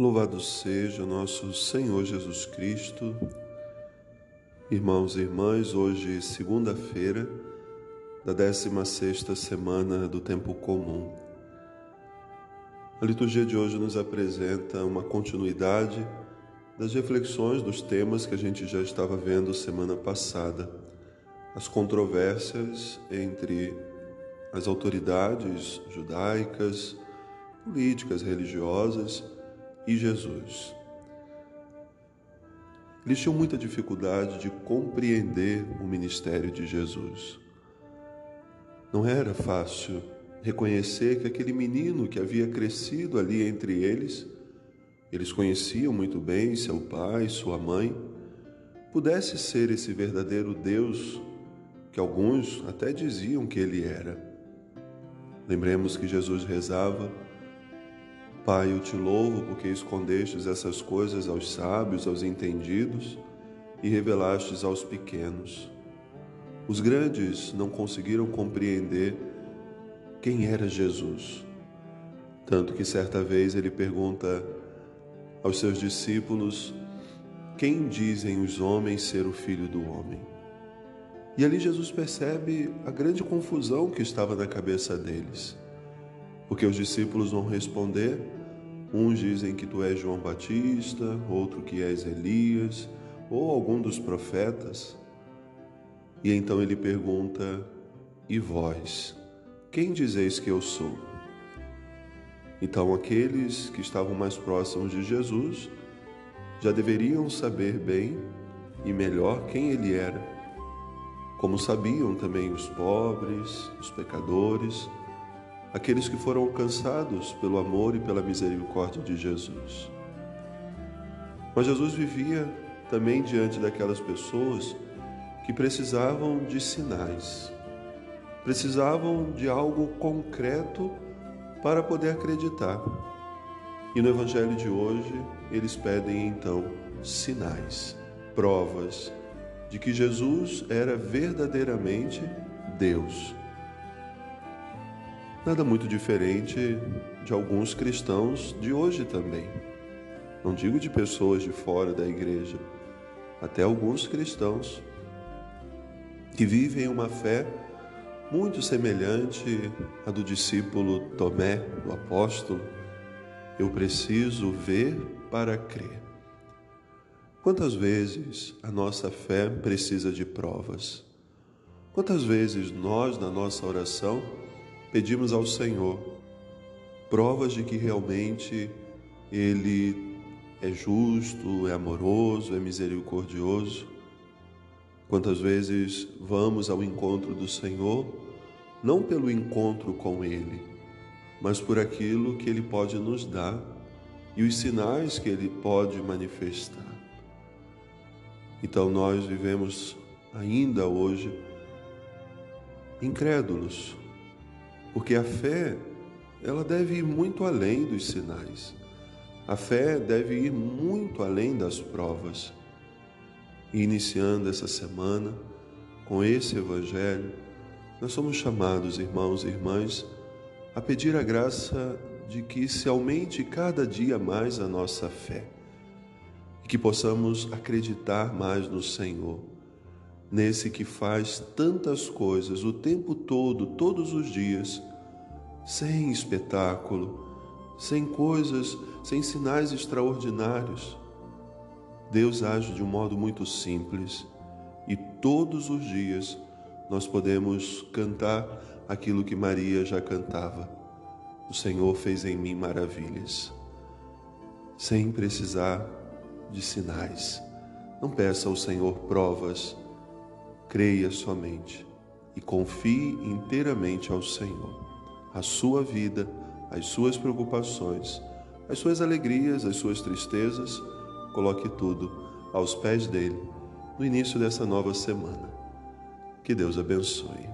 Louvado seja nosso Senhor Jesus Cristo. Irmãos e irmãs, hoje, segunda-feira da 16ª semana do tempo comum. A liturgia de hoje nos apresenta uma continuidade das reflexões dos temas que a gente já estava vendo semana passada. As controvérsias entre as autoridades judaicas, políticas, religiosas e Jesus. Eles tinham muita dificuldade de compreender o ministério de Jesus. Não era fácil reconhecer que aquele menino que havia crescido ali entre eles, eles conheciam muito bem seu pai, sua mãe, pudesse ser esse verdadeiro Deus que alguns até diziam que ele era. Lembremos que Jesus rezava Pai, eu te louvo porque escondestes essas coisas aos sábios, aos entendidos e revelastes aos pequenos. Os grandes não conseguiram compreender quem era Jesus. Tanto que certa vez ele pergunta aos seus discípulos: Quem dizem os homens ser o filho do homem? E ali Jesus percebe a grande confusão que estava na cabeça deles. Porque os discípulos vão responder, uns dizem que tu és João Batista, outro que és Elias, ou algum dos profetas. E então ele pergunta: E vós, quem dizeis que eu sou? Então aqueles que estavam mais próximos de Jesus já deveriam saber bem e melhor quem ele era, como sabiam também os pobres, os pecadores, aqueles que foram alcançados pelo amor e pela misericórdia de Jesus. Mas Jesus vivia também diante daquelas pessoas que precisavam de sinais, precisavam de algo concreto para poder acreditar. E no Evangelho de hoje, eles pedem então sinais, provas de que Jesus era verdadeiramente Deus Nada muito diferente de alguns cristãos de hoje também. Não digo de pessoas de fora da igreja, até alguns cristãos que vivem uma fé muito semelhante à do discípulo Tomé, do apóstolo. Eu preciso ver para crer. Quantas vezes a nossa fé precisa de provas? Quantas vezes nós, na nossa oração, pedimos ao Senhor provas de que realmente Ele é justo, é amoroso, é misericordioso. Quantas vezes vamos ao encontro do Senhor, não pelo encontro com Ele, mas por aquilo que Ele pode nos dar e os sinais que Ele pode manifestar. Então nós vivemos ainda hoje incrédulos, porque a fé, ela deve ir muito além dos sinais. A fé deve ir muito além das provas. E iniciando essa semana com esse evangelho, nós somos chamados, irmãos e irmãs, a pedir a graça de que se aumente cada dia mais a nossa fé e que possamos acreditar mais no Senhor nesse que faz tantas coisas o tempo todo, todos os dias, sem espetáculo, sem coisas, sem sinais extraordinários. Deus age de um modo muito simples e todos os dias nós podemos cantar aquilo que Maria já cantava. O Senhor fez em mim maravilhas, sem precisar de sinais. Não peça ao Senhor provas, creia somente e confie inteiramente ao Senhor. A sua vida, as suas preocupações, as suas alegrias, as suas tristezas, coloque tudo aos pés dele no início dessa nova semana. Que Deus abençoe.